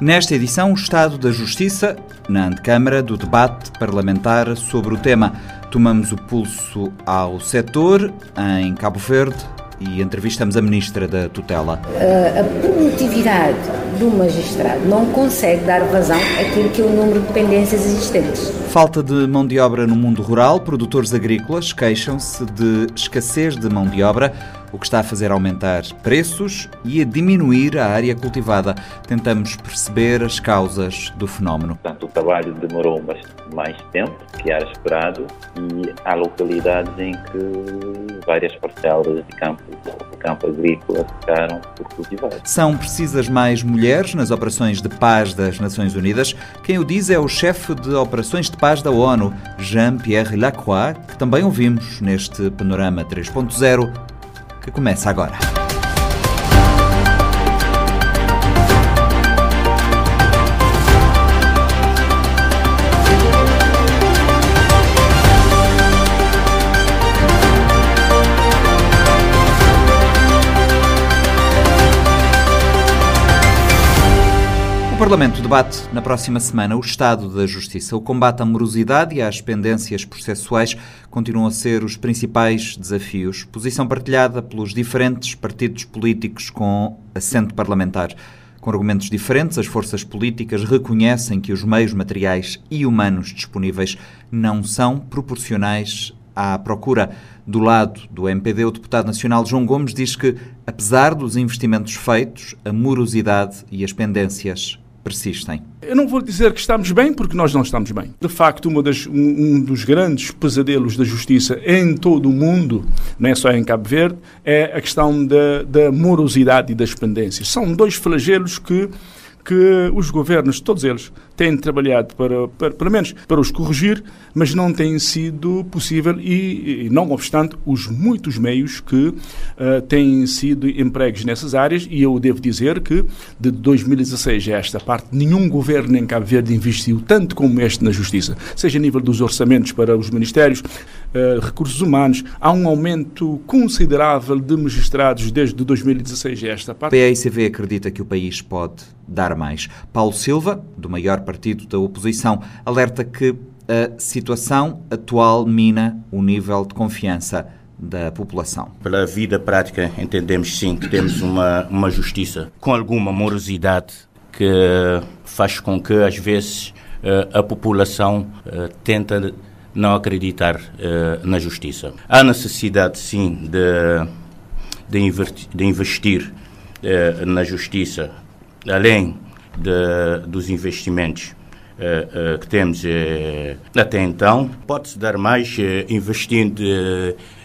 Nesta edição, o Estado da Justiça, na antecâmara do debate parlamentar sobre o tema. Tomamos o pulso ao setor em Cabo Verde e entrevistamos a Ministra da Tutela. A produtividade do magistrado não consegue dar vazão àquilo que é o número de dependências existentes. Falta de mão de obra no mundo rural, produtores agrícolas queixam-se de escassez de mão de obra o que está a fazer aumentar preços e a diminuir a área cultivada. Tentamos perceber as causas do fenómeno. Portanto, o trabalho demorou mais tempo que era esperado e há localidades em que várias parcelas de campo, de campo agrícola ficaram por cultivar. São precisas mais mulheres nas operações de paz das Nações Unidas. Quem o diz é o chefe de operações de paz da ONU, Jean-Pierre Lacroix, que também ouvimos neste Panorama 3.0 que começa agora. Parlamento debate na próxima semana o estado da justiça. O combate à morosidade e às pendências processuais continuam a ser os principais desafios. Posição partilhada pelos diferentes partidos políticos com assento parlamentar. Com argumentos diferentes, as forças políticas reconhecem que os meios materiais e humanos disponíveis não são proporcionais à procura. Do lado do MPD, o deputado nacional João Gomes diz que, apesar dos investimentos feitos, a morosidade e as pendências persistem? Eu não vou dizer que estamos bem, porque nós não estamos bem. De facto, das, um, dos grandes pesadelos da justiça em todo o mundo, não é só em Cabo Verde, é a questão da, da morosidade e das pendências. São dois flagelos que que os governos, todos eles, têm trabalhado para, para, pelo menos, para os corrigir, mas não tem sido possível e, e não obstante, os muitos meios que uh, têm sido empregos nessas áreas, e eu devo dizer que de 2016 a esta parte, nenhum governo em Cabo Verde investiu tanto como este na justiça, seja a nível dos orçamentos para os ministérios, uh, recursos humanos, há um aumento considerável de magistrados desde 2016 a esta parte. A PAICV acredita que o país pode dar mais. Paulo Silva, do maior partido da oposição, alerta que a situação atual mina o nível de confiança da população. Pela vida prática, entendemos sim que temos uma, uma justiça com alguma morosidade que faz com que, às vezes, eh, a população eh, tenta não acreditar eh, na justiça. Há necessidade, sim, de, de investir na justiça além de, dos investimentos uh, uh, que temos uh, até então, pode-se dar mais investindo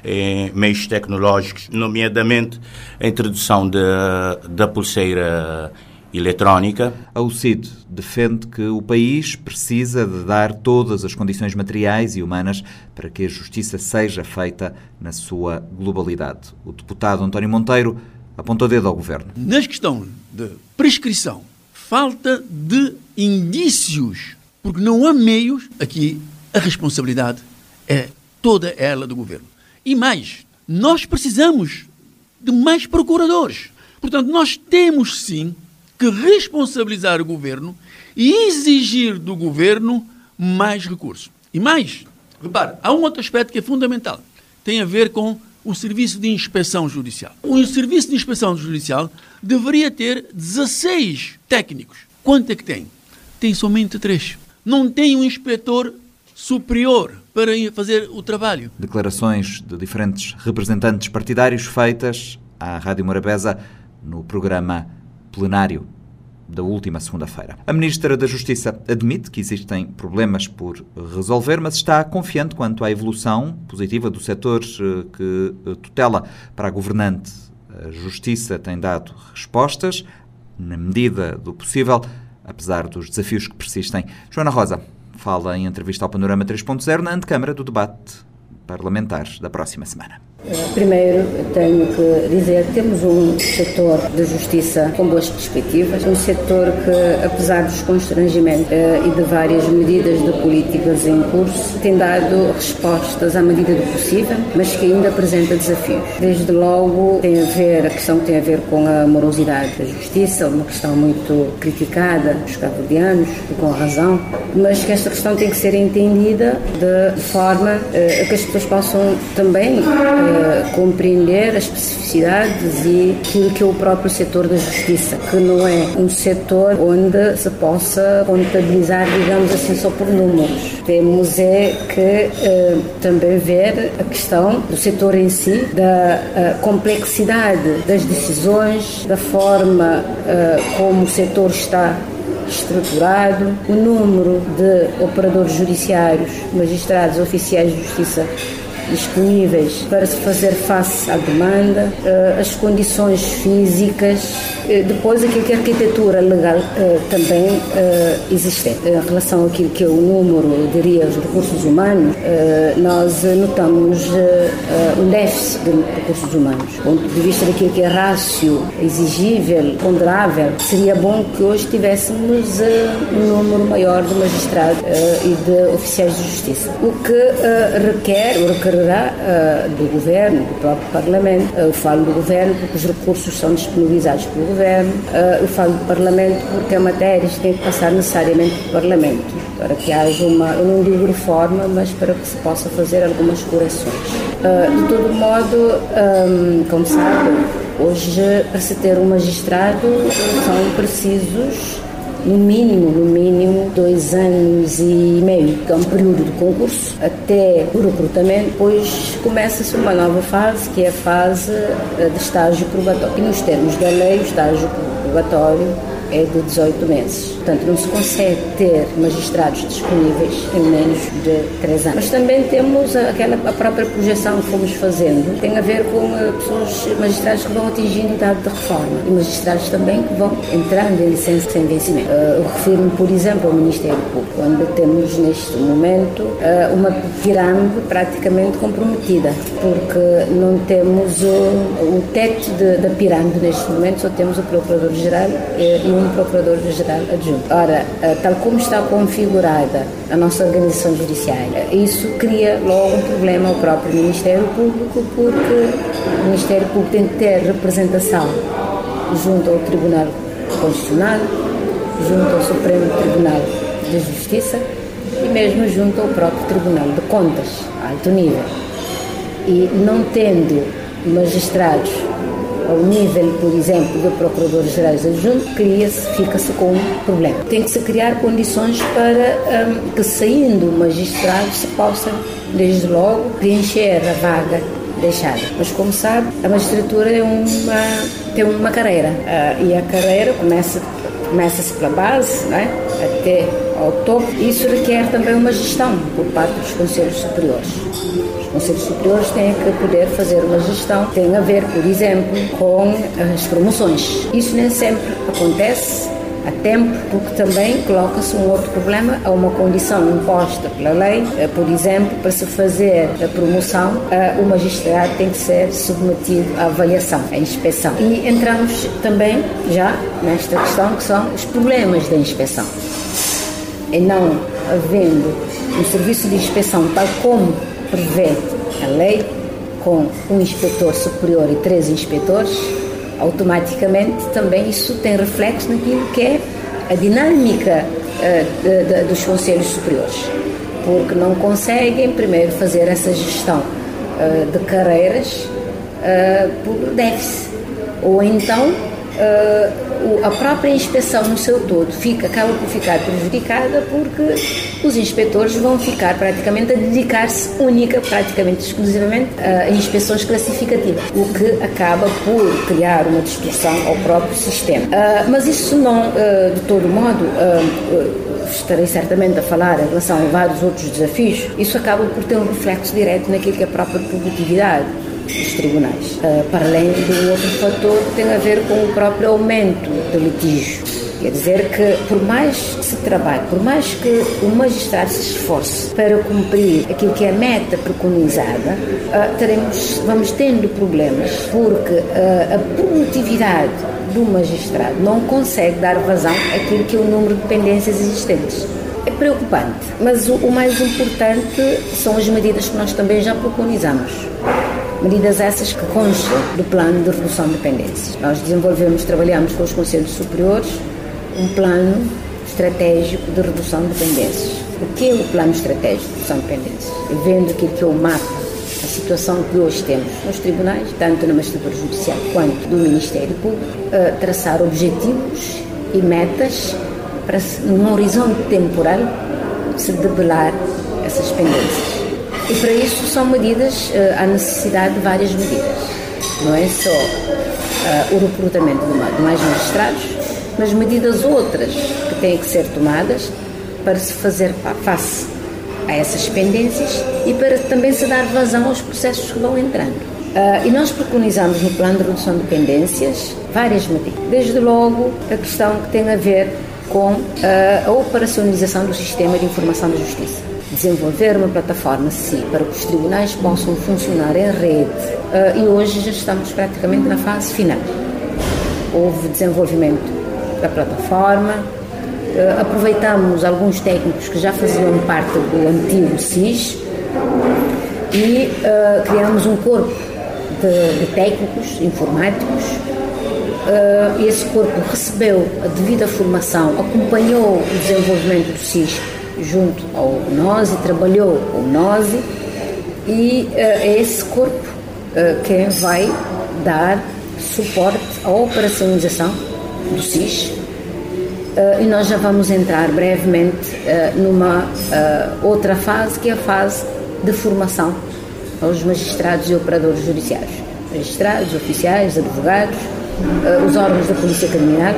em meios tecnológicos, nomeadamente a introdução de, da pulseira eletrónica. A UCID defende que o país precisa de dar todas as condições materiais e humanas para que a justiça seja feita na sua globalidade. O deputado António Monteiro apontou dedo ao governo. Na questão de prescrição, falta de indícios, porque não há meios, aqui a responsabilidade é toda ela do governo. E mais, nós precisamos de mais procuradores. Portanto, nós temos sim que responsabilizar o governo e exigir do governo mais recursos. E mais, repare, há um outro aspecto que é fundamental. Tem a ver com o Serviço de Inspeção Judicial. O Serviço de Inspeção Judicial deveria ter 16 técnicos. Quanto é que tem? Tem somente três. Não tem um inspetor superior para fazer o trabalho. Declarações de diferentes representantes partidários feitas à Rádio Morabeza no programa plenário da última segunda-feira. A Ministra da Justiça admite que existem problemas por resolver, mas está confiante quanto à evolução positiva do setor eh, que eh, tutela para a governante. A Justiça tem dado respostas, na medida do possível, apesar dos desafios que persistem. Joana Rosa fala em entrevista ao Panorama 3.0 na antecâmara do debate parlamentar da próxima semana. Primeiro, tenho que dizer que temos um setor de justiça com boas perspectivas, um setor que, apesar dos constrangimentos eh, e de várias medidas de políticas em curso, tem dado respostas à medida do possível, mas que ainda apresenta desafios. Desde logo, tem a ver, a questão tem a ver com a morosidade da justiça, uma questão muito criticada dos cabo-verdianos, com razão, mas que esta questão tem que ser entendida de forma uh, a que as pessoas possam também compreender as especificidades e aquilo que é o próprio setor da justiça, que não é um setor onde se possa contabilizar, digamos assim, só por números. Temos é que uh, também ver a questão do setor em si, da complexidade das decisões, da forma como o setor está estruturado, o número de operadores judiciários, magistrados, oficiais de justiça disponíveis para se fazer face à demanda, eh, as condições físicas, eh, depois aquilo que a arquitetura legal eh, também existe. Em relação àquilo que é o número, diria, os recursos humanos, nós notamos um déficit de recursos humanos. Do ponto de vista daquilo que é rácio exigível, ponderável, seria bom que hoje tivéssemos um número maior de magistrados e de oficiais de justiça. O que requer, o requer dependerá uh, do governo, do próprio Parlamento. Uh, eu falo do governo porque os recursos são disponibilizados pelo governo. Uh, eu falo do Parlamento porque a matéria tem que passar necessariamente pelo Parlamento, para que haja uma, eu não digo reforma, mas para que se possa fazer algumas correções. de todo modo, um, como sabe, hoje para se ter um magistrado são precisos no mínimo, no mínimo, dois anos e meio, que é um período de concurso, até o recrutamento, depois começa-se uma nova fase, que é a fase eh, de estágio probatório. E nos termos da lei, o estágio probatório é de 18 meses. Portanto, não se consegue ter magistrados disponíveis em menos de 3 anos. Mas também temos aquela, a própria projeção que fomos fazendo, tem a ver com eh, pessoas, magistrados que vão atingindo idade de reforma e magistrados também que vão entrando em licença sem vencimento. Uh, eu refiro-me, por exemplo, ao Ministério Público, onde temos neste momento uh, uma pirâmide praticamente comprometida, porque não temos o, o teto de, da pirâmide neste momento, só temos o Procurador-Geral e o um Procurador-Geral adjunto. Ora, eh, tal como está configurada a nossa organização judiciária, isso cria logo um problema ao próprio Ministério Público, porque o Ministério Público tem que ter representação junto ao Tribunal Constitucional, junto ao Supremo Tribunal de Justiça e mesmo junto ao próprio Tribunal de Contas, alto nível. E não tendo magistrados ao nível, por exemplo, do Procuradores Gerais Adjunto, cria-se, fica-se com um problema. Tem que se criar condições para um, que, saindo magistrados, se possa, desde logo, preencher a vaga deixada. Mas, como sabe, a magistratura é uma, tem uma carreira uh, e a carreira começa começa-se pela base, né, até ao topo. Isso requer também uma gestão por parte dos conselhos superiores. Os conselhos superiores têm que poder fazer uma gestão, tem a ver, por exemplo, com as promoções. Isso nem sempre acontece a tempo, porque também coloca-se um outro problema a uma condição imposta pela lei, eh, por exemplo, para se fazer a promoção, eh, o magistrado tem que ser submetido à avaliação, à inspeção. E entramos também já nesta questão que são os problemas da inspeção. E não havendo um serviço de inspeção tal como prevê a lei, com um inspetor superior e três inspetores, automaticamente também isso tem reflexo naquilo que é a dinâmica uh, de, de, dos conselhos superiores, porque não conseguem primeiro fazer essa gestão uh, de carreiras uh, por déficit, ou então uh, a própria inspeção no seu todo fica, acaba por ficar prejudicada porque os inspetores vão ficar praticamente a dedicar-se única, praticamente exclusivamente, a inspeções classificativas, o que acaba por criar uma distorção ao próprio sistema. Uh, mas isso não, uh, de todo modo, estarei certamente a falar em relação a vários outros desafios, isso acaba por ter um reflexo direto naquilo que é a própria produtividade dos tribunais. Uh, para além do outro fator que tem a ver com o próprio aumento do litígio. Quer dizer que, por mais que se trabalhe, por mais que o magistrado se esforce para cumprir aquilo que é a meta preconizada, uh, teremos, vamos tendo problemas, porque uh, a produtividade do magistrado não consegue dar vazão àquilo que é o número de pendências existentes. É preocupante, mas o, o mais importante são as medidas que nós também já preconizamos. Medidas essas que constam do plano de redução de dependências. Nós desenvolvemos, trabalhamos com os conselhos superiores um plano estratégico de redução de dependências. O que é o plano estratégico de redução de dependências? Vendo aquilo que é o mapa, a situação que hoje temos nos tribunais, tanto na magistratura judicial quanto do Ministério Público, traçar objetivos e metas para, num horizonte temporal, se debelar essas pendências. E para isso são medidas, eh, há necessidade de várias medidas. Não é só uh, o recrutamento de mais magistrados, mas medidas outras que têm que ser tomadas para se fazer face a essas pendências e para também se dar vazão aos processos que vão entrando. Uh, e nós preconizamos no plano de redução de pendências várias medidas. Desde logo, a questão que tem a ver com uh, a operacionalização do sistema de informação da justiça desenvolver uma plataforma sim para que os tribunais possam funcionar em rede uh, e hoje já estamos praticamente na fase final. Houve desenvolvimento da plataforma, uh, aproveitamos alguns técnicos que já faziam parte do antigo SIS e uh, criamos um corpo de, de técnicos informáticos. esse corpo recebeu a devida formação, acompanhou o desenvolvimento do SIS junto ao NOSE, trabalhou o NOSE e uh, é esse corpo uh, quem vai dar suporte à operacionalização do SIS. Uh, e nós já vamos entrar brevemente numa outra fase que é a fase de formação aos magistrados e operadores judiciários. Magistrados, oficiais, advogados os órgãos da Polícia Criminal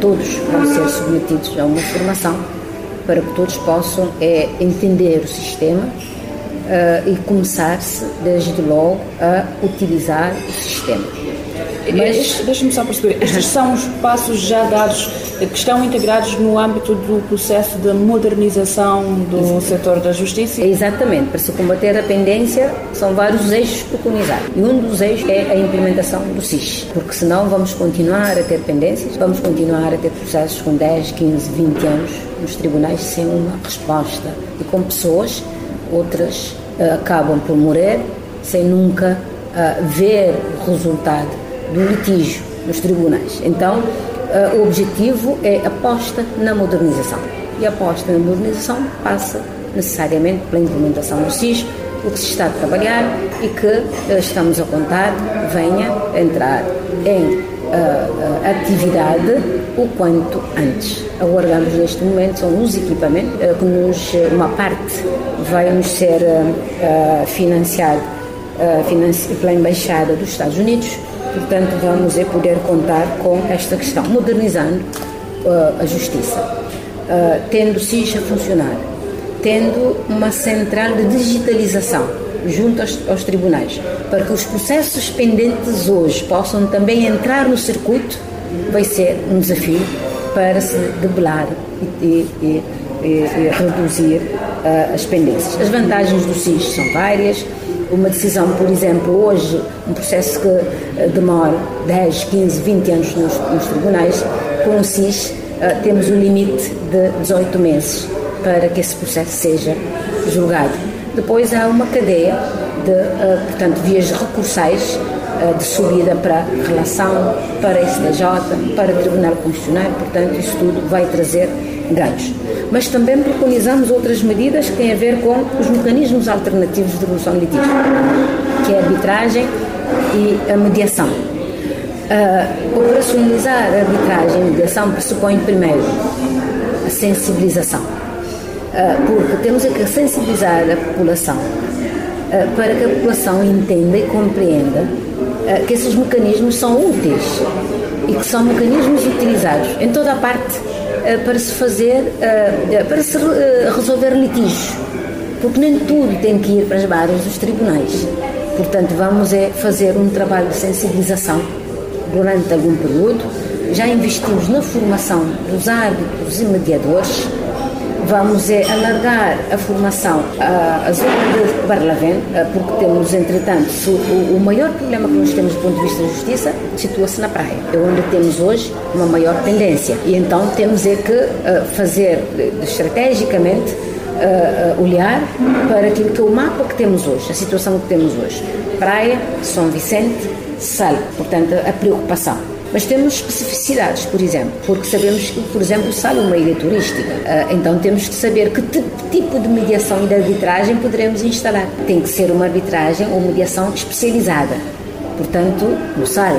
todos vão ser submetidos a uma formação para que todos possam é, entender o sistema uh, e começar-se desde logo a utilizar o sistema. Mas... Deixa-me só perceber, estes são os passos já dados que estão integrados no âmbito do processo de modernização do Exatamente. setor da justiça? Exatamente, para se combater a pendência são vários eixos preconizados e um dos eixos é a implementação do SIS, porque senão vamos continuar a ter pendências, vamos continuar a ter processos com 10, 15, 20 anos nos tribunais sem uma resposta e com pessoas, outras uh, acabam por morrer sem nunca uh, ver o resultado do litígio nos tribunais. Então, uh, o objetivo é aposta na modernização. E a aposta na modernização passa necessariamente pela implementação do SIS, o que se está a trabalhar e que uh, estamos a contar venha entrar em uh, atividade o quanto antes. Aguardamos neste momento são os equipamentos que nos, uma parte vai nos ser financiado pela Embaixada dos Estados Unidos Portanto, vamos é poder contar com esta questão, modernizando uh, a justiça, uh, tendo SIS a funcionar, tendo uma central de digitalização junto aos, aos, tribunais, para que os processos pendentes hoje possam também entrar no circuito, vai ser um desafio para se debelar e, e, e, e reduzir uh, as pendências. As vantagens do SIS são várias uma decisão, por exemplo, hoje, um processo que eh, demora 10, 15, 20 anos nos, nos tribunais, com o SIS uh, temos um limite de 18 meses para que esse processo seja julgado. Depois há uma cadeia de, uh, portanto, vias recursais uh, de subida para relação, para STJ, para Tribunal Constitucional, portanto, isso tudo vai trazer ganhos mas também preconizamos outras medidas que têm a ver com os mecanismos alternativos de resolução de litígio, que é a arbitragem e a mediação. Uh, operacionalizar a arbitragem e a mediação pressupõe primeiro a sensibilização, uh, porque temos que sensibilizar a população uh, para que a população entenda e compreenda que esses mecanismos são úteis e que são mecanismos utilizados em toda a parte para se fazer, eh, para se eh, resolver litígios, porque nem tudo tem que ir para as barras dos tribunais. Portanto, vamos é fazer um trabalho de sensibilização durante algum período, já investimos na formação dos árbitros e mediadores, vamos é alargar a formação à, zona de Barlavento, porque temos, entretanto, o, o, maior problema que nós temos do ponto de vista da justiça situa-se na praia, é onde temos hoje uma maior pendência. E então temos é que fazer estrategicamente uh, olhar para aquilo que é o mapa que temos hoje, a situação que temos hoje. Praia, São Vicente, Sal, portanto, a preocupação. Mas temos especificidades, por exemplo, porque sabemos que, por exemplo, Sal é uma ilha turística. Uh, então temos que saber que tipo de mediação e de arbitragem poderemos instalar. Tem que ser uma arbitragem ou mediação especializada. Portanto, no Sal,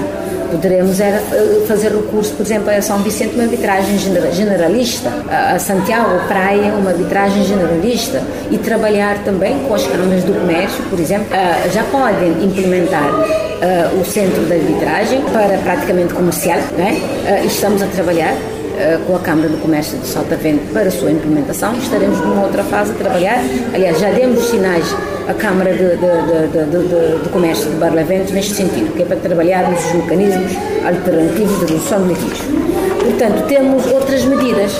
Poderemos era eh, fazer recurso, por exemplo, a São Vicente, uma arbitragem generalista, a Santiago Praia, uma arbitragem generalista, e trabalhar também com as câmaras do comércio, por exemplo, eh, já podem implementar eh, o centro de arbitragem para praticamente comercial, né? estamos a trabalhar com a Câmara do Comércio de Saltavento para a sua implementação. Estaremos numa outra fase a trabalhar. Aliás, já demos sinais a Câmara de, de, de, de Comércio de Barlavento neste sentido, que é para trabalharmos os mecanismos alternativos de redução de litígios. Portanto, temos outras medidas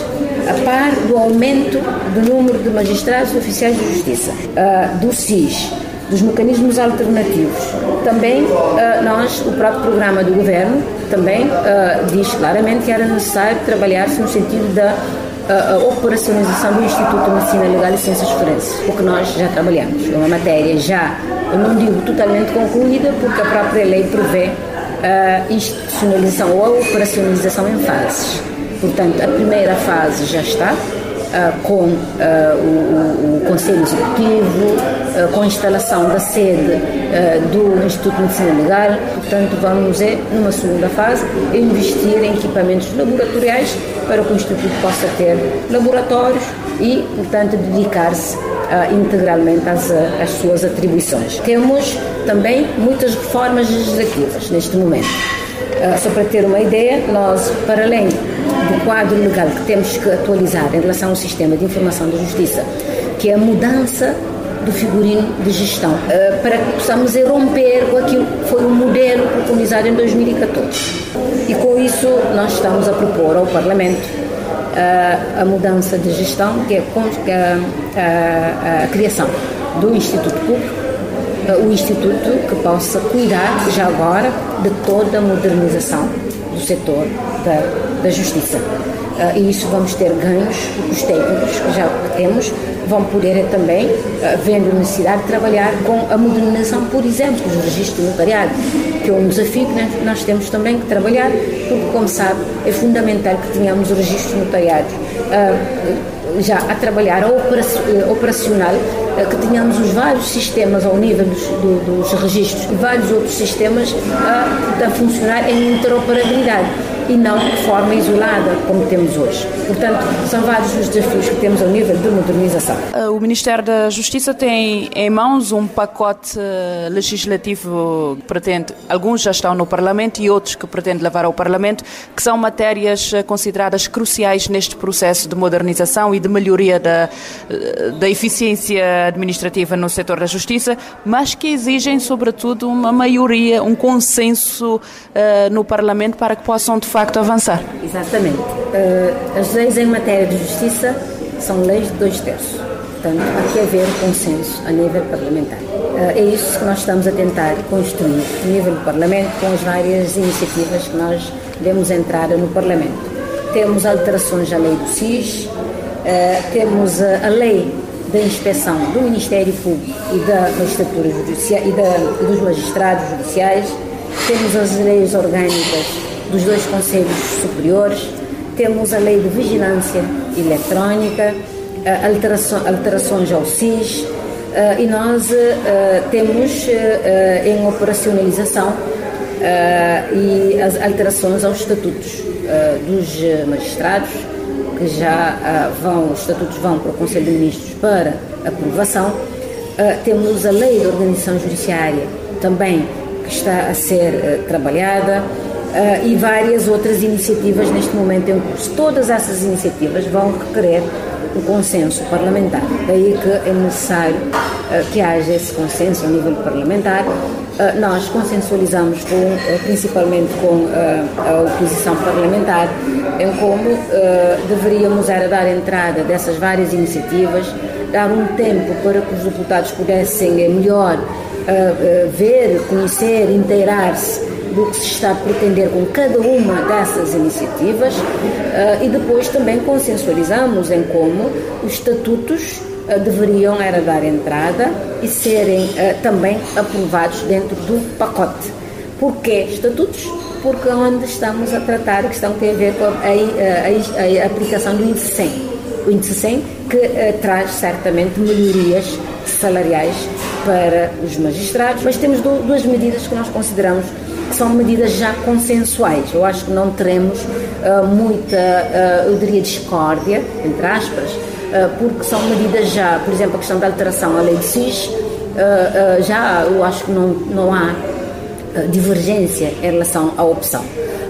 a par do aumento do número de magistrados e oficiais de justiça, uh, do SIS, dos mecanismos alternativos. Também uh, nós, o próprio programa do governo, também uh, diz claramente que era necessário trabalhar-se no sentido da a, operacionalização do Instituto de Medicina Legal e Ciências Forenses, o que nós já trabalhamos. É uma matéria já, eu não digo totalmente concluída, porque a própria lei prevê a institucionalização ou a operacionalização em fases. Portanto, a primeira fase já está, com uh, o, o, Conselho Executivo, uh, com a instalação da sede do Instituto Medicina Legal. Portanto, vamos, é, numa segunda fase, investir em equipamentos laboratoriais para que o Instituto possa ter laboratórios e, portanto, dedicar-se integralmente às, às suas atribuições. Temos também muitas reformas legislativas neste momento. só para ter uma ideia, nós, para além do quadro legal que temos que atualizar em relação ao sistema de informação da justiça, que é a mudança do figurino de gestão, uh, para que possamos romper com aquilo que foi o modelo preconizado em 2014. E com isso nós estamos a propor ao Parlamento uh, a mudança de gestão, que é a, a, a criação do Instituto Público, o Instituto que possa cuidar já agora de toda a modernização do setor da, da justiça. Uh, e isso vamos ter ganhos, os técnicos que já temos vão poder também, uh, vendo necessidade, de trabalhar com a modernização, por exemplo, dos registros notariado, que é um desafio que nós temos também que trabalhar, porque, como sabe, é fundamental que tenhamos os registros notariados uh, já a trabalhar, a operacional, que tenhamos os vários sistemas ao nível dos, do, dos registros e vários outros sistemas a funcionar em interoperabilidade e não de forma isolada, como temos hoje. Portanto, são vários os desafios que temos ao nível de modernização. Uh, o Ministério da Justiça tem em mãos um pacote uh, legislativo que pretende, alguns já estão no Parlamento e outros que pretende levar ao Parlamento, que são matérias uh, consideradas cruciais neste processo de modernização e de melhoria da, da eficiência administrativa no setor da justiça, mas que exigem, sobretudo, uma maioria, um consenso no Parlamento para que possam, de avançar. Exatamente. Uh, as leis em matéria de justiça são leis de dois terços. Portanto, há que haver consenso a nível parlamentar. Uh, é isso que nós estamos a tentar construir a nível do Parlamento com as várias iniciativas que nós demos entrada no Parlamento. Temos alterações à lei do SIS, uh, temos a, a lei da inspeção do Ministério Público e da magistratura judicial e, da, e dos magistrados judiciais, temos as leis orgânicas dos dois conselhos superiores, temos a lei de vigilância eletrónica, alterações ao SIS, e nós temos em operacionalização e as alterações aos estatutos dos magistrados, que já vão, os estatutos vão para o Conselho de Ministros para aprovação. Temos a lei de organização judiciária também que está a ser trabalhada e várias outras iniciativas neste momento em curso. Todas essas iniciativas vão requerer o consenso parlamentar. Daí que é necessário uh, que haja esse consenso a nível parlamentar nós consensualizamos com, principalmente com a oposição parlamentar em como deveríamos era dar entrada dessas várias iniciativas, dar um tempo para que os deputados pudessem eh, melhor ver, conhecer, inteirar-se do que se está a pretender com cada uma dessas iniciativas e depois também consensualizamos em como os estatutos eh, deveriam era dar entrada e serem uh, também aprovados dentro do pacote. Porquê estatutos? Porque onde estamos a tratar a questão que tem a ver com a, a, a, a aplicação do índice 100. O índice 100 que traz certamente melhorias salariais para os magistrados, mas temos duas medidas que nós consideramos são medidas já consensuais. Eu acho que não teremos uh, muita, uh, eu diria, discórdia, entre aspas, eh, porque são medidas já, por exemplo, a questão da alteração à lei de SIS, já eu acho que não, não há divergência em relação à opção.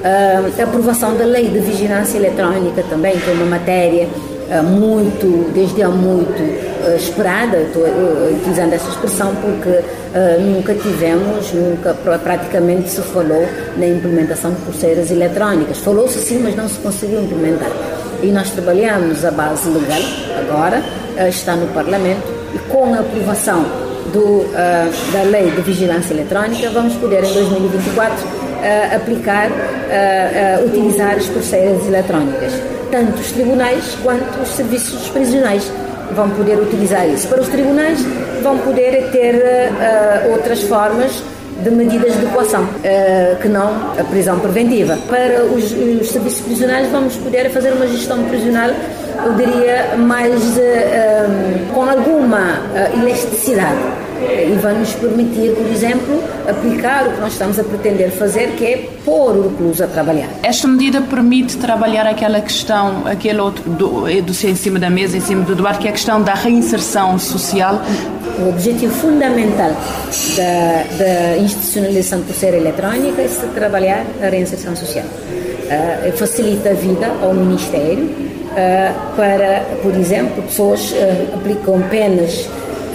A aprovação da lei de vigilância eletrónica também, que é uma matéria muito, desde há muito esperada, estou utilizando essa expressão porque nunca tivemos, nunca praticamente se falou na implementação de pulseiras eletrónicas. Falou-se sim, mas não se conseguiu implementar. E nós trabalhamos a base legal, agora, eh, está no Parlamento, e com a aprovação do, da Lei de Vigilância Eletrónica, vamos poder, em 2024, uh, aplicar, uh, utilizar as pulseiras eletrónicas. Tanto os tribunais quanto os serviços prisionais vão poder utilizar isso. Para os tribunais, vão poder ter outras formas de medidas de coação, uh, que não a prisão preventiva. Para os, os, serviços prisionais, vamos poder fazer uma gestão prisional, eu diria, mais uh, com alguma uh, elasticidade e vai nos permitir, por exemplo, aplicar o que nós estamos a pretender fazer, que é pôr o recluso a trabalhar. Esta medida permite trabalhar aquela questão, aquele outro do, do em cima da mesa, em cima do debate, que é a questão da reinserção social. O objetivo fundamental da, da institucionalização de pulseira eletrónica é se trabalhar a reinserção social. Uh, facilita a vida ao Ministério uh, para, por exemplo, pessoas uh, aplicam penas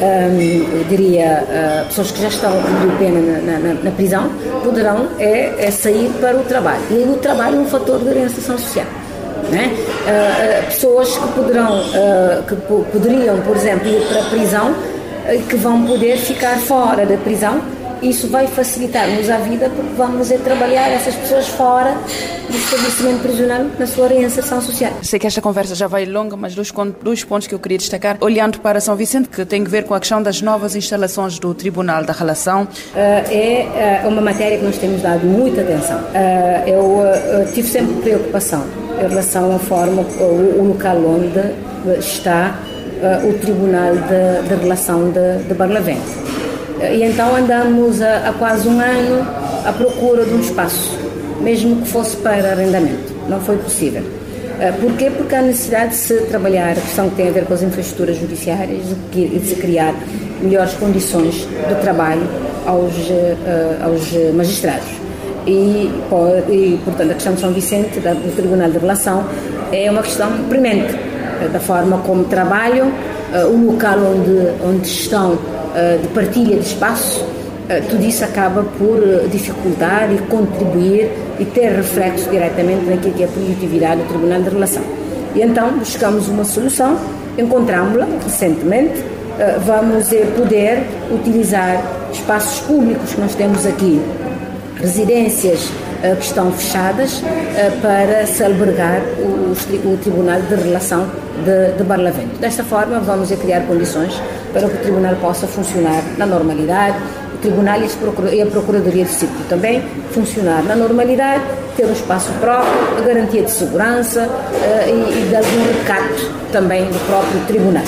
um, diria, uh, pessoas que já estão a pena na, na, na, prisão, poderão é, é, sair para o trabalho. E o trabalho é um fator de orientação social. Uh, pessoas que poderão, uh, que poderiam, por exemplo, ir para a prisão, que vão poder ficar fora da prisão isso vai facilitar-nos a vida porque vamos é trabalhar essas pessoas fora do estabelecimento prisional na sua reinserção social. Sei que esta conversa já vai longa, mas dois, dois pontos que eu queria destacar. Olhando para São Vicente, que tem a ver com a questão das novas instalações do Tribunal da Relação. Uh, é uh, uma matéria que nós temos dado muita atenção. Uh, eu tive sempre preocupação em relação à forma, o, local onde está o Tribunal de, de Relação de, de Barlavento e então andamos há, quase um ano à procura de um espaço, mesmo que fosse para arrendamento. Não foi possível. Eh, porquê? Porque há necessidade de se trabalhar a questão que tem a ver com as infraestruturas judiciárias e de se criar melhores condições de trabalho aos, eh, aos magistrados. E, e, portanto, a questão de São Vicente, do Tribunal de Relação, é uma questão premente eh, da forma como trabalham, o local onde, onde estão de partilha de espaço, eh, tudo isso acaba por eh, dificultar e contribuir e ter reflexo diretamente naquilo que é a produtividade do Tribunal de Relação. E então buscamos uma solução, encontramos-la recentemente, vamos poder utilizar espaços públicos que nós temos aqui, residências que estão fechadas, para se albergar o, Tribunal de Relação de, de Barlavento. Desta forma, vamos criar condições para que o Tribunal possa funcionar na normalidade, o Tribunal e a Procuradoria de Círculo também funcionar na normalidade, ter um espaço próprio, a garantia de segurança uh, e, e de algum recato também do próprio Tribunal.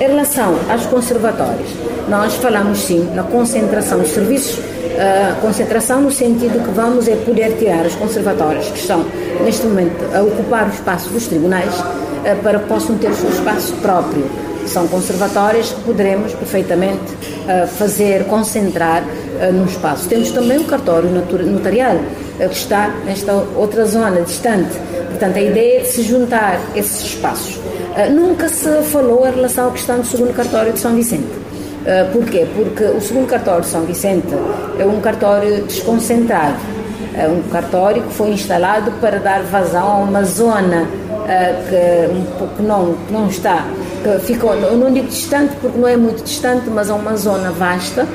Em relação aos conservatórios, nós falamos sim na concentração dos serviços, uh, concentração no sentido que vamos é poder tirar os conservatórios que estão neste momento a ocupar o espaço dos tribunais uh, para que possam ter o seu espaço próprio são conservatórias que poderemos perfeitamente uh, fazer, concentrar num espaço. Temos também um cartório notarial que está nesta outra zona distante. Portanto, a ideia é de se juntar esses espaços. Nunca se falou em relação à questão do segundo cartório de São Vicente. Uh, porquê? Porque o segundo cartório de São Vicente é um cartório desconcentrado, é um cartório que foi instalado para dar vazão a uma zona uh, que, que, não, que não está, que ficou, eu não digo distante porque não é muito distante, mas é uma zona vasta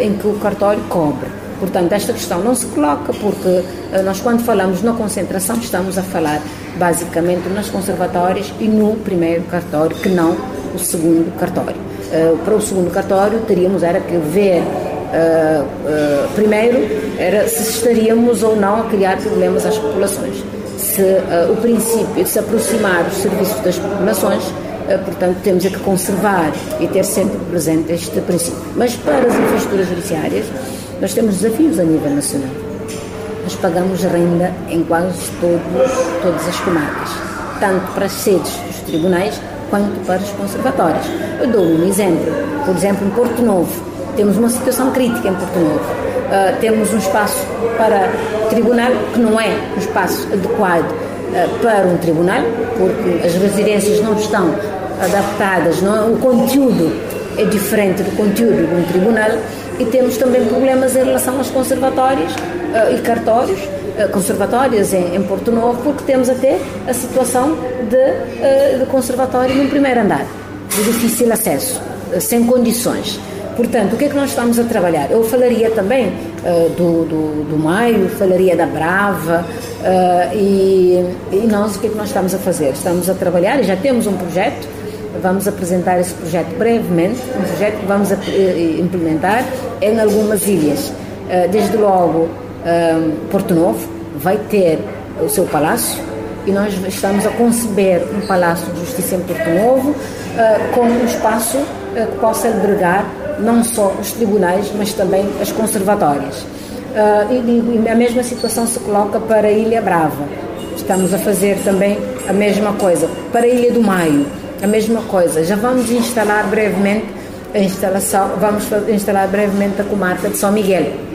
em que o cartório cobre. Portanto, esta questão não se coloca porque nós, quando falamos na concentração, estamos a falar basicamente nas conservatórias e no primeiro cartório, que não o segundo cartório. Uh, para o segundo cartório teríamos era que ver uh, primeiro era se estaríamos ou não a criar problemas às populações. Se o princípio de se aproximar dos serviços das populações, portanto temos é que conservar e ter sempre presente este princípio. Mas para as infraestruturas judiciárias nós temos desafios a nível nacional. Nós pagamos renda em quase todos, todas as comarcas, tanto para as sedes dos tribunais quanto para os conservatórios. Eu dou um exemplo. Por exemplo, em Porto Novo, temos uma situação crítica em Porto Novo. Uh, temos um espaço para tribunal que não é um espaço adequado uh, para um tribunal, porque as residências não estão adaptadas, não, é? o conteúdo é diferente do conteúdo de um tribunal e temos também problemas em relação aos conservatórios uh, e cartórios eh, conservatórias em, em, Porto Novo, porque temos até a situação de, eh, de conservatório num primeiro andar, de difícil acesso, sem condições. Portanto, o que é que nós estamos a trabalhar? Eu falaria também uh, do, do, do, Maio, falaria da Brava uh, e, e, nós o que é que nós estamos a fazer? Estamos a trabalhar e já temos um projeto, vamos apresentar esse projeto brevemente, um projeto que vamos a, implementar em algumas ilhas. Uh, desde logo Porto Novo vai ter o seu palácio e nós estamos a conceber um palácio de justiça em Porto Novo com um espaço que possa albergar não só os tribunais, mas também as conservatórias. E, a mesma situação se coloca para a Ilha Brava. Estamos a fazer também a mesma coisa. Para a Ilha do Maio, a mesma coisa. Já vamos instalar brevemente a instalação, vamos instalar brevemente a comarca de São Miguel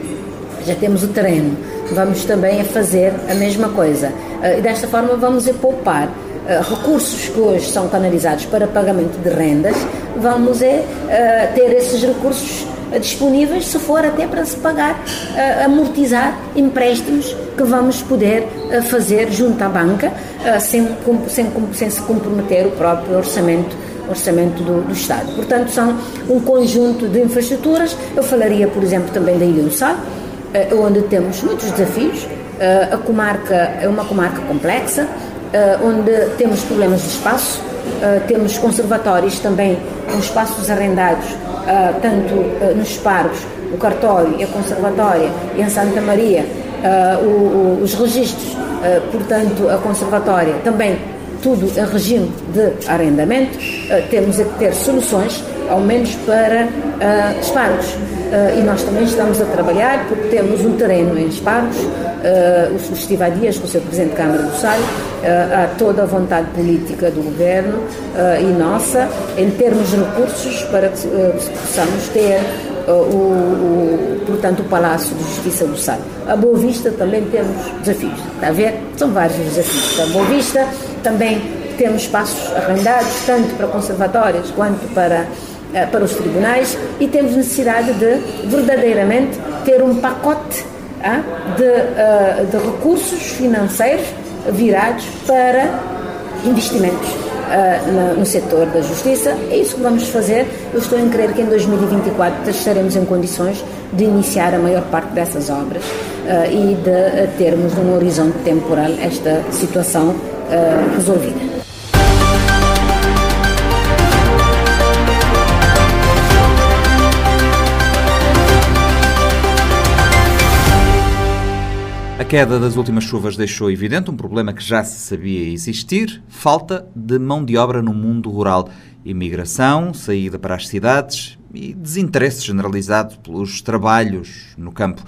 já temos o terreno, vamos também a fazer a mesma coisa. Uh, e desta forma vamos a poupar uh, recursos que hoje são canalizados para pagamento de rendas, vamos é, ter esses recursos disponíveis se for até para se pagar, amortizar empréstimos que vamos poder fazer junto à banca sem, sem, sem se comprometer o próprio orçamento orçamento do, do, Estado. Portanto, são um conjunto de infraestruturas. Eu falaria, por exemplo, também da Ilha eh, onde temos muitos desafios. Eh, a comarca é uma comarca complexa, eh, onde temos problemas de espaço, temos conservatórios também com espaços arrendados, tanto nos Pargos, o cartório e a conservatória, e em Santa Maria, os registros, portanto, a conservatória também tudo em regime de arrendamento, temos que ter soluções, ao menos para uh, Espargos. Uh, e nós também estamos a trabalhar porque temos um terreno em Espargos, uh, o Estiva Dias, com o seu Presidente de Câmara do Sal, uh, há toda a vontade política do Governo e nossa em termos de recursos para que possamos ter o, o, portanto, o Palácio de Justiça do Sal. A Boa Vista também temos desafios, está a ver? São vários desafios. A Boa Vista também temos espaços arrendados, tanto para conservatórios quanto para eh, para os tribunais e temos necessidade de verdadeiramente ter um pacote ah, de, uh, de recursos financeiros virados para investimentos uh, no, setor da justiça. É isso que vamos fazer. Eu estou em crer que em 2024 estaremos em condições de iniciar a maior parte dessas obras uh, e de termos num horizonte temporal esta situação resolvida. queda das últimas chuvas deixou evidente um problema que já se sabia existir: falta de mão de obra no mundo rural. Imigração, saída para as cidades e desinteresse generalizado pelos trabalhos no campo.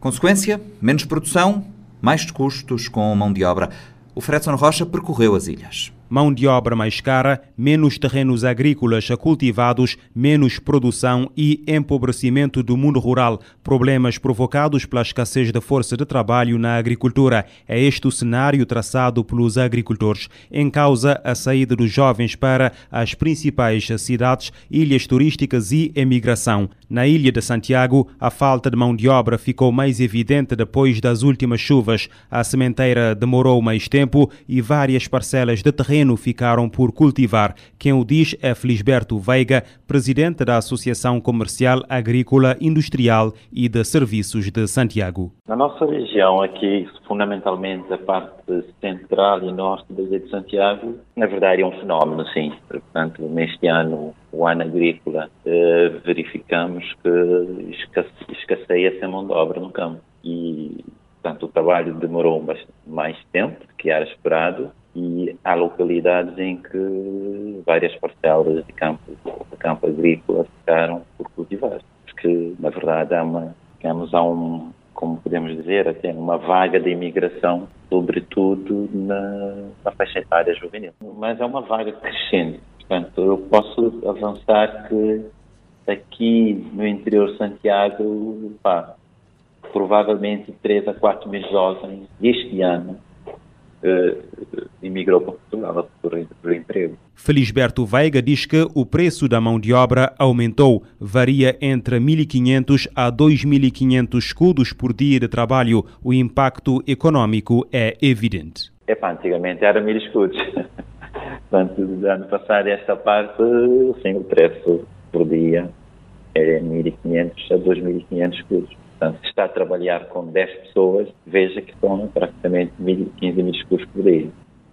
Consequência: menos produção, mais custos com mão de obra. O Fredson Rocha percorreu as ilhas. Mão de obra mais cara, menos terrenos agrícolas cultivados, menos produção e empobrecimento do mundo rural, problemas provocados pela escassez de força de trabalho na agricultura. É este o cenário traçado pelos agricultores. Em causa a saída dos jovens para as principais cidades, ilhas turísticas e emigração. Na ilha de Santiago, a falta de mão de obra ficou mais evidente depois das últimas chuvas. A sementeira demorou mais tempo e várias parcelas de terreno ficaram por cultivar. Quem o diz é Felisberto Veiga, presidente da Associação Comercial Agrícola, Industrial e de Serviços de Santiago. Na nossa região, aqui, fundamentalmente a parte central e norte da ilha de Santiago, na verdade é um fenómeno, sim. Portanto, neste ano, o ano agrícola, eh, verificamos que escasseia essa mão de obra no campo. E, portanto, o trabalho demorou mais tempo do que era esperado e há localidades em que várias parcelas de campo, de campo agrícola ficaram por cultivar. Porque, na verdade, há uma, digamos, há um, como podemos dizer, até uma vaga de imigração, sobretudo na, na faixa etária juvenil. Mas é uma vaga crescente. Portanto, eu posso avançar que aqui no interior de Santiago, pá, provavelmente 3 a 4 mil jovens este ano uh, imigrou para Portugal por, por emprego. Felisberto Veiga diz que o preço da mão de obra aumentou, varia entre 1.500 a 2.500 escudos por dia de trabalho. O impacto econômico é evidente. Epá, antigamente era mil escudos. Portanto, ano passado, esta parte, sim, o preço por dia é 1.500 a 2.500 escudos. Portanto, se está a trabalhar com 10 pessoas, veja que são praticamente 15 mil escudos por dia.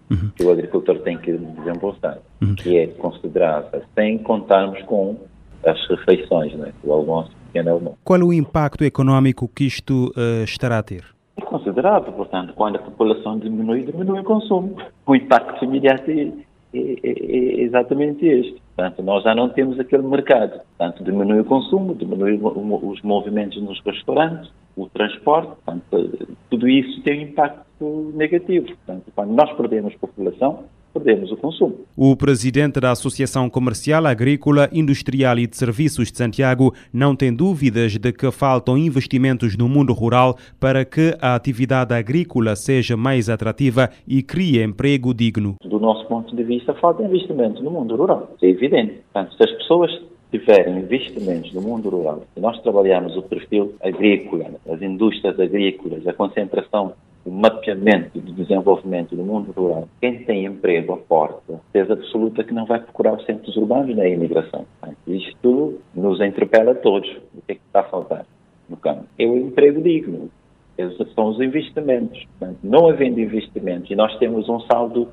Uhum. Que o agricultor tem que desembolsar, uhum. que é considerável, sem contarmos com as refeições, né? o almoço, pequeno almoço. Qual o impacto econômico que isto uh, estará a ter? É considerável, portanto, quando a população diminui, diminui o consumo. O impacto imediato é, é, é, é exatamente este. Portanto, nós já não temos aquele mercado. Portanto, diminui o consumo, diminui os movimentos nos restaurantes, o transporte. Portanto, tudo isso tem um impacto negativo. Portanto, quando nós perdemos população, perdemos o consumo. O presidente da Associação Comercial, Agrícola, Industrial e de Serviços de Santiago não tem dúvidas de que faltam investimentos no mundo rural para que a atividade agrícola seja mais atrativa e crie emprego digno. Do nosso ponto de vista, falta investimento no mundo rural. É evidente. Portanto, se as pessoas tiverem investimentos no mundo rural, se nós trabalharmos o perfil agrícola, as indústrias agrícolas, a concentração o mapeamento do desenvolvimento do mundo rural, quem tem emprego aporta, certeza absoluta que não vai procurar os centros urbanos nem a imigração. Isto nos interpela a todos. O que é que está a faltar no campo? É o emprego digno. Esses são os investimentos. Não havendo investimentos, e nós temos um saldo,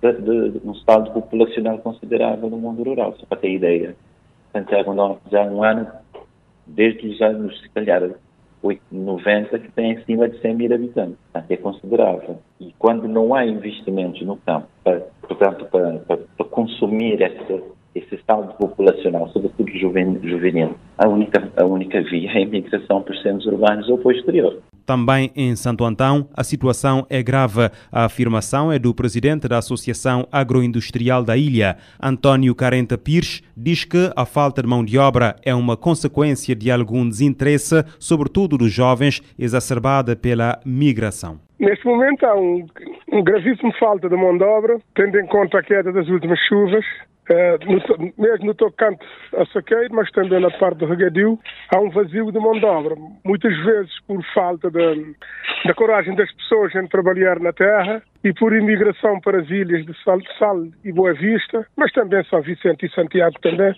de, de, um saldo populacional considerável no mundo rural, só para ter ideia. Santiago já há um ano, desde anos, se calhar, 90 que tem acima de 100 mil habitantes. Portanto, é considerável. E quando não há investimentos no campo, para, portanto, para, para, para consumir esse, esse saldo populacional, sobretudo juvenil, a única, a única via é a imigração para os centros urbanos ou para o exterior. Também em Santo Antão, a situação é grave. A afirmação é do presidente da Associação Agroindustrial da ilha, António Carenta Pires, diz que a falta de mão de obra é uma consequência de algum desinteresse, sobretudo dos jovens, exacerbada pela migração. Neste momento há um, um gravíssimo falta de mão de obra, tendo em conta a queda das últimas chuvas, é, no, mesmo no tocante a saqueiro, mas também na parte do regadio, há um vazio de mão de obra. Muitas vezes por falta da coragem das pessoas em trabalhar na terra e por imigração para as ilhas de Sal, Sal e Boa Vista, mas também São Vicente e Santiago também,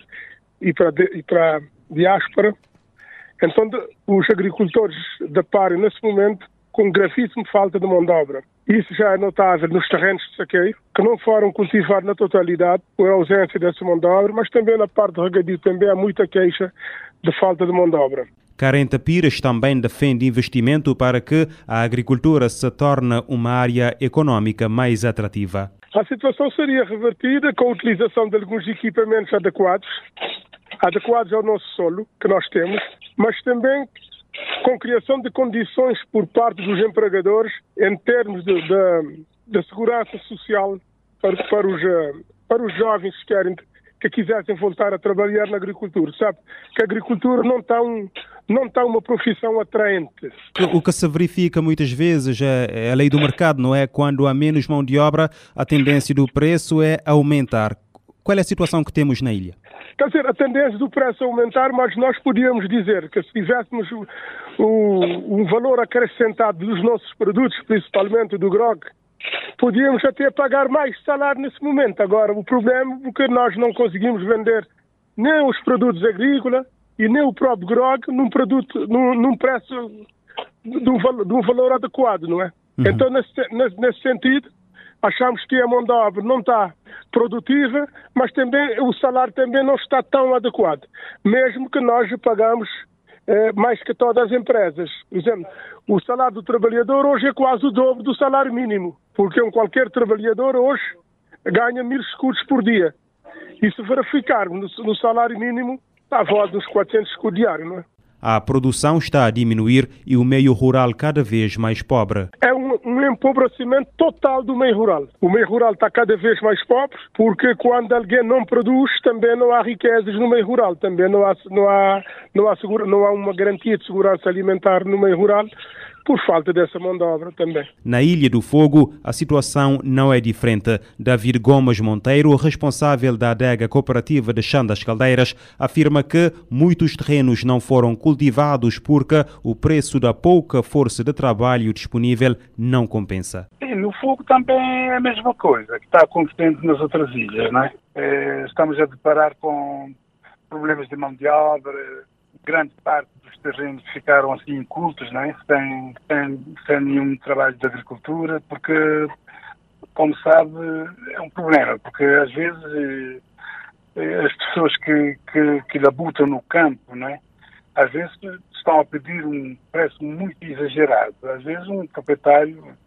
e para, e para a diáspora. Então, os agricultores da Pari, nesse momento, com gravíssima falta de mão de obra. Isso já é notável nos terrenos de saqueio, que não foram cultivados na totalidade, a ausência dessa mão de obra, mas também na parte do regadio também há muita queixa de falta de mão de obra. Carenta Pires também defende investimento para que a agricultura se torne uma área econômica mais atrativa. A situação seria revertida com a utilização de alguns equipamentos adequados, adequados ao nosso solo que nós temos, mas também com criação de condições por parte dos empregadores em termos de segurança social para, para, os, eh, para os jovens que querem que quisessem voltar a trabalhar na agricultura, sabe? Que a agricultura não está um, não está uma profissão atraente. O que se verifica muitas vezes é, é a lei do mercado, não é? Quando há menos mão de obra, a tendência do preço é aumentar. Qual é a situação que temos na ilha? Quer dizer, a tendência do preço aumentar, mas nós podíamos dizer que se tivéssemos o, um valor acrescentado dos nossos produtos, principalmente do grog, podíamos até pagar mais salário nesse momento. Agora, o problema é que nós não conseguimos vender nem os produtos agrícolas e nem o próprio grog num produto, num, num preço de um, valor, de um, valor adequado, não é? Uhum. Então, nesse, nesse, nesse sentido, achamos que a mão de obra não está produtiva, mas também o salário também não está tão adequado, mesmo que nós pagamos eh, mais que todas as empresas. Por exemplo, o salário do trabalhador hoje é quase o dobro do salário mínimo, porque um qualquer trabalhador hoje ganha mil escudos por dia. E se verificarmos no, no salário mínimo, está a volta dos 400 escudos diários, não é? A produção está a diminuir e o meio rural cada vez mais pobre. É um, um empobrecimento total do meio rural. O meio rural está cada vez mais pobre porque quando alguém não produz também não há riquezas no meio rural, também não há, não há, não há, segura, não há uma garantia de segurança alimentar no meio rural por falta dessa mão de obra também. Na Ilha do Fogo, a situação não é diferente. David Gomes Monteiro, responsável da adega cooperativa de Chã das Caldeiras, afirma que muitos terrenos não foram cultivados porque o preço da pouca força de trabalho disponível não compensa. Sim, no Fogo também é a mesma coisa, que está acontecendo nas outras ilhas, não é? é estamos a deparar com problemas de mão de obra, grande parte terrenos ficaram assim incultos, né? sem, sem, sem nenhum trabalho de agricultura, porque, como sabe, é um problema, porque às vezes eh, as pessoas que, que, que labutam no campo, né? às vezes estão a pedir um preço muito exagerado. Às vezes um proprietário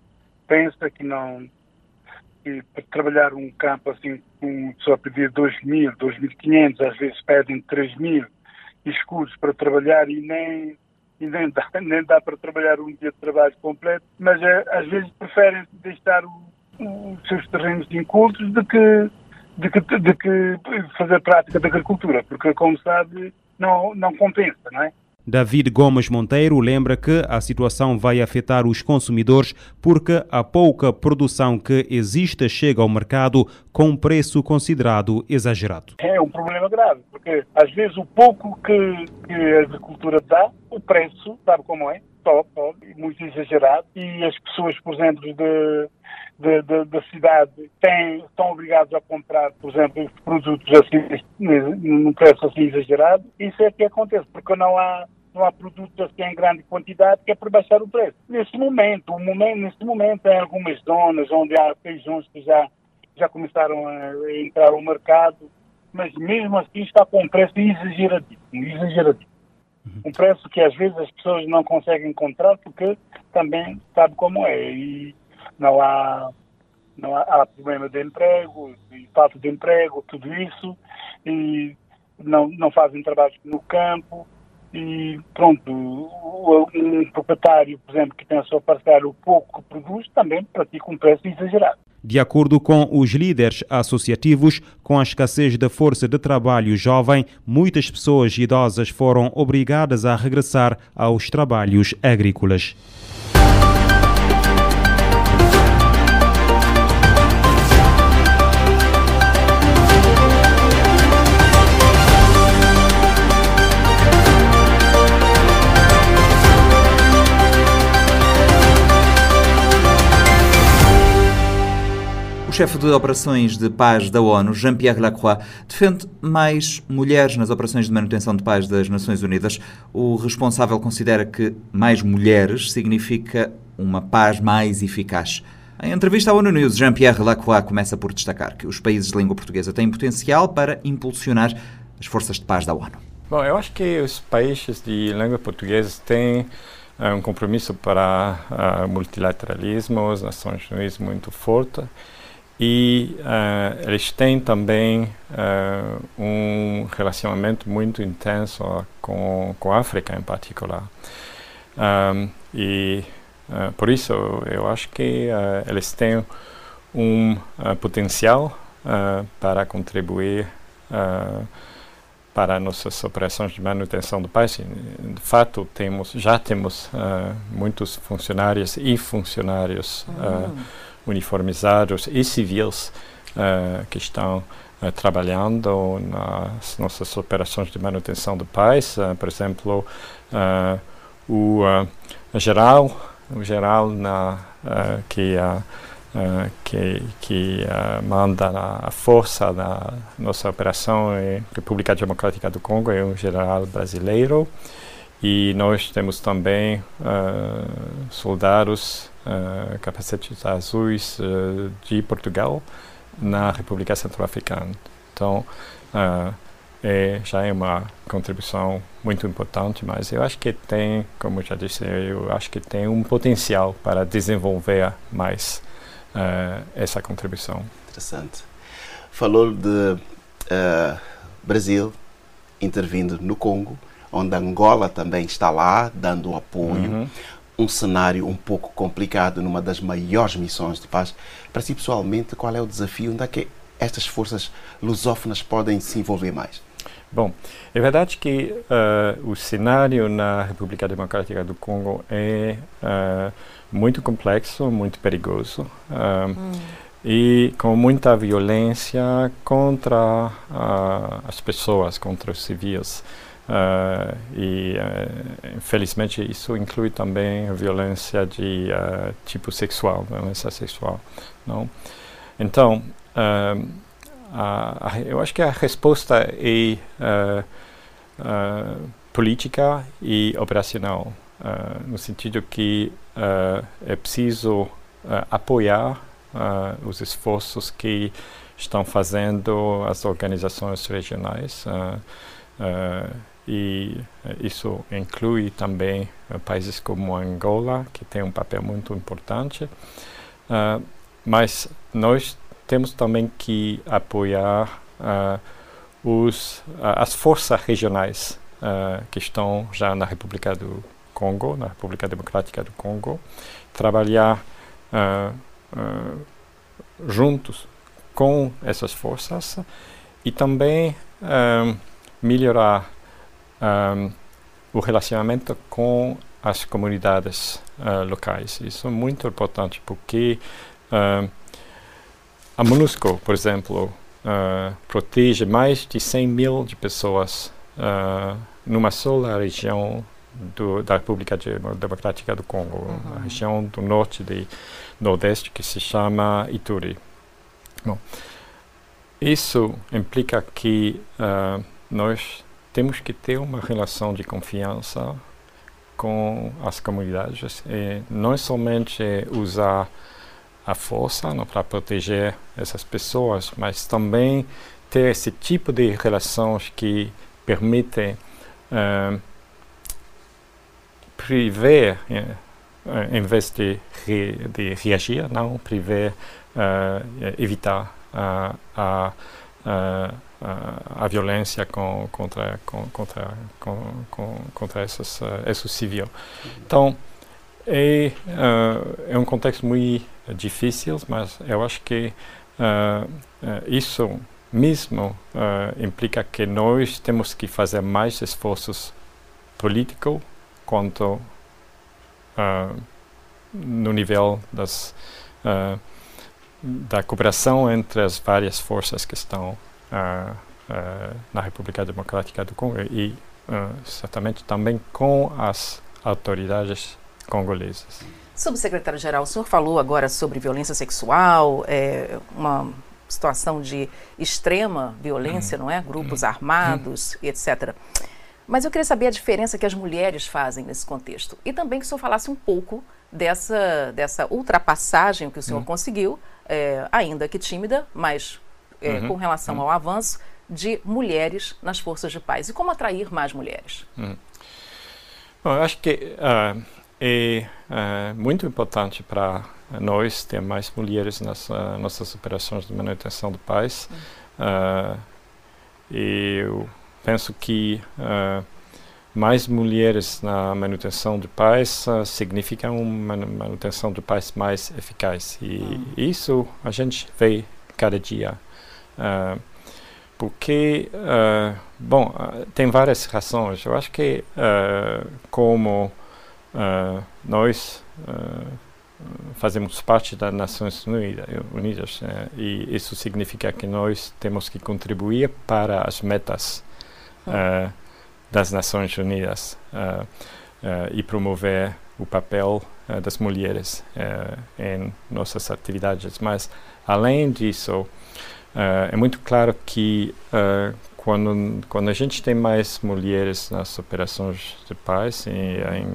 pensa que não que para trabalhar um campo assim, um, só a pedir 2 mil, 2.500, às vezes pedem 3 mil escuros para trabalhar e nem, e nem, dá, nem dá para trabalhar um dia de trabalho completo, mas é, às vezes preferem deixar os seus terrenos de incultos do que, de que, de que fazer prática da agricultura, porque, como sabe, não, não compensa, não é? David Gomes Monteiro lembra que a situação vai afetar os consumidores porque a pouca produção que existe chega ao mercado com um preço considerado exagerado. É um problema grave, porque às vezes o pouco que, que a agricultura dá, o preço, sabe como é? Top, top, muito exagerado. E as pessoas, por exemplo, de, da cidade têm, estão obrigados a comprar, por exemplo, produtos assim, num preço assim exagerado. Isso é que acontece, porque não há não há produtos assim em grande quantidade que é para baixar o preço. Nesse momento, um momento nesse momento, em algumas zonas onde há feijões que já, já começaram a entrar ao mercado, mas mesmo assim está com um preço exageradíssimo, exageradíssimo. Um preço que às vezes as pessoas não conseguem encontrar porque também sabe como é. E não há, não há, há problema de emprego, de falta de emprego, tudo isso, e não, não fazem trabalho no campo, e pronto, um proprietário, por exemplo, que tem a sua parcela o pouco que produz, também pratica um preço exagerado. De acordo com os líderes associativos, com a escassez da força de trabalho jovem, muitas pessoas idosas foram obrigadas a regressar aos trabalhos agrícolas. Chefe de operações de paz da ONU, Jean-Pierre Lacroix, defende mais mulheres nas operações de manutenção de paz das Nações Unidas. O responsável considera que mais mulheres significa uma paz mais eficaz. Em entrevista à ONU News, Jean-Pierre Lacroix começa por destacar que os países de língua portuguesa têm potencial para impulsionar as forças de paz da ONU. Bom, eu acho que os países de língua portuguesa têm eh, um compromisso para uh, multilateralismo, as Nações Unidas muito forte e uh, eles têm também uh, um relacionamento muito intenso com, com a África em particular. Um, e uh, por isso eu acho que eles têm um potencial para contribuir para nossas operações de manutenção do país. De fato, temos, já temos muitos funcionários e funcionários uhum. Uniformizados e civis que estão Uh, trabalhando nas nossas operações de manutenção do país. Uh, por exemplo, uh, o geral, o geral na, que Uh, que, que uh, manda a, força da nossa operação em República Democrática do Congo é um general brasileiro e nós temos também uh, soldados capacetes azuis de Portugal na República Centro-Africana. Então é, já é uma contribuição muito importante, mas eu acho que tem, como já disse, eu acho que tem um potencial para desenvolver mais uh, essa contribuição. Interessante. Falou de uh, Brasil intervindo no Congo, onde Angola também está lá dando apoio. Uhum. Um cenário um pouco complicado numa das maiores missões de paz. Para si, pessoalmente, qual é o desafio? Onde é que estas forças lusófonas podem se envolver mais? Bom, é verdade que uh, o cenário na República Democrática do Congo é uh, muito complexo, muito perigoso uh, hum. e com muita violência contra as pessoas, contra os civis. E, infelizmente, isso inclui também violência de tipo sexual, violência sexual. Não? Então, a, a, eu acho que a resposta é uh, uh, política e operacional, uh, no sentido que é preciso apoiar os esforços que estão fazendo as organizações regionais. E isso inclui também países como Angola, que tem um papel muito importante. mas nós temos também que apoiar uh, os, uh, as forças regionais uh, que estão já na República do Congo, na República Democrática do Congo, trabalhar juntos com essas forças e também melhorar um, o relacionamento com as comunidades locais. Isso é muito importante porque a MONUSCO, por exemplo, uh, protege mais de 100 mil de pessoas uh, numa só região do, da República Democrática do Congo, uhum. a região do norte e nordeste que se chama Ituri. Bom, isso implica que uh, nós temos que ter uma relação de confiança com as comunidades e não somente usar a força para proteger essas pessoas, mas também ter esse tipo de relações que permitem uh, prever, uh, em vez de, re, de reagir, não prever, uh, evitar a, a, a, violência com, contra, contra, com, contra esses civis. Então, é, é um contexto muito difíceis, mas eu acho que uh, uh, isso mesmo uh, implica que nós temos que fazer mais esforços políticos quanto no nível das, da cooperação entre as várias forças que estão na República Democrática do Congo e certamente também com as autoridades congolesas. Subsecretário-Geral, o senhor falou agora sobre violência sexual, é, uma situação de extrema violência, não é? Grupos armados, etc. Mas eu queria saber a diferença que as mulheres fazem nesse contexto. E também que o senhor falasse um pouco dessa, dessa ultrapassagem que o senhor uhum. conseguiu, é, ainda que tímida, mas é, uhum. com relação uhum. ao avanço de mulheres nas forças de paz. E como atrair mais mulheres? Uhum. Bom, eu acho que uh, é, é muito importante para nós ter mais mulheres nas uh, nossas operações de manutenção do paz. Uh, eu penso que mais mulheres na manutenção de paz uh, significa uma manutenção de paz mais eficaz. E uhum. isso a gente vê cada dia. Uh, porque, uh, bom, tem várias razões. Eu acho que, como nós fazemos parte das Nações Unidas, né, e isso significa que nós temos que contribuir para as metas. Uhum das Nações Unidas uh, uh, e promover o papel uh, das mulheres em nossas atividades. Mas, além disso, é muito claro que quando, quando a gente tem mais mulheres nas operações de paz, e, em,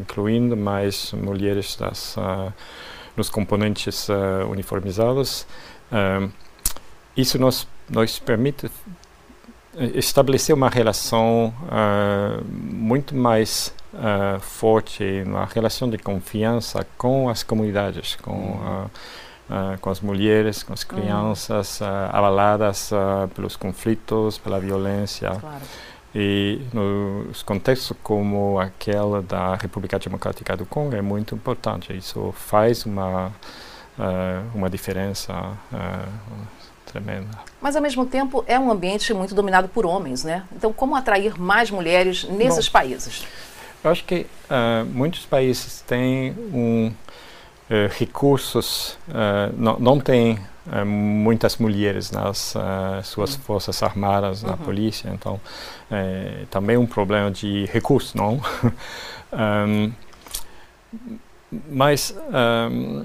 incluindo mais mulheres das, nos componentes uniformizados, isso nos, nos permite estabelecer uma relação uh, muito mais uh, forte, uma relação de confiança com as comunidades, com, uh, com as mulheres, com as uhum. crianças, abaladas pelos conflitos, pela violência. Claro. E nos contextos como aquele da República Democrática do Congo é muito importante. Isso faz uma, uma diferença tremenda. Mas, ao mesmo tempo, é um ambiente muito dominado por homens, né? Então, como atrair mais mulheres nesses Bom, países? Eu acho que uh, muitos países têm um, uh, recursos, uh, não, não têm muitas mulheres nas suas uhum. forças armadas, na uhum. polícia, então é também um problema de recursos, não? um, mas um,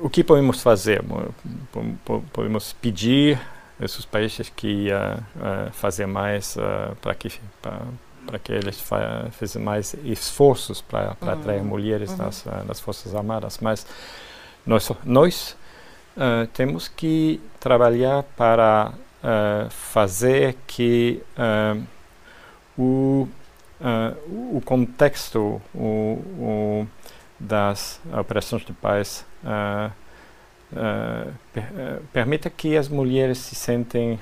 o que podemos fazer? Podemos pedir esses países que uh, uh, fazer mais uh, para que para que eles façam mais esforços para uhum. atrair mulheres uhum. nas, nas forças armadas, mas nós nós temos que trabalhar para fazer que o o contexto o, o das operações de paz uh, uh, per, uh, permita que as mulheres se sentem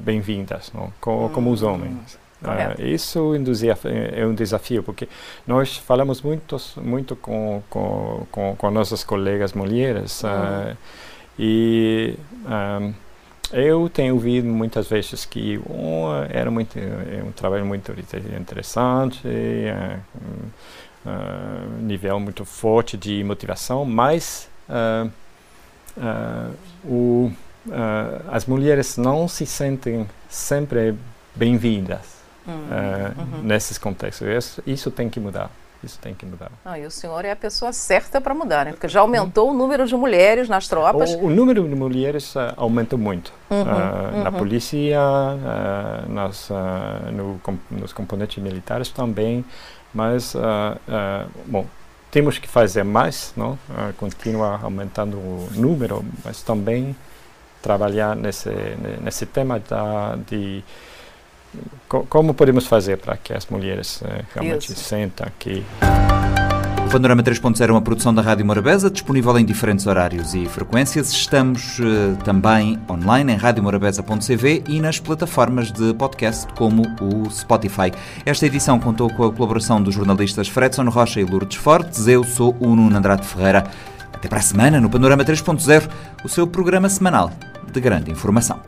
bem-vindas, como, como os homens. Isso é um desafio, porque nós falamos muito, muito com, com, com, com nossas colegas mulheres uhum. e um, eu tenho ouvido muitas vezes que um, era muito, é um trabalho muito interessante, é, uh, nível muito forte de motivação, mas uh, uh, o, as mulheres não se sentem sempre bem-vindas uhum, uhum. nesses contextos. Isso, isso tem que mudar. Isso tem que mudar. Ah, e o senhor é a pessoa certa para mudar, né? Porque já aumentou o número de mulheres nas tropas. O, o número de mulheres uh, aumentou muito. Uhum, uh, uhum. Na polícia, uh, nas, no, com, nos componentes militares também. Mas, bom, temos que fazer mais, não? Uh, continuar aumentando o número, mas também trabalhar nesse nesse tema da, de como podemos fazer para que as mulheres realmente Isso. sentam que Panorama 3.0 é uma produção da Rádio Morabeza, disponível em diferentes horários e frequências. Estamos uh, também online em radiomorabeza.cv e nas plataformas de podcast como o Spotify. Esta edição contou com a colaboração dos jornalistas Fredson Rocha e Lourdes Fortes. Eu sou o Nuno Andrade Ferreira. Até para a semana no Panorama 3.0, o seu programa semanal de grande informação.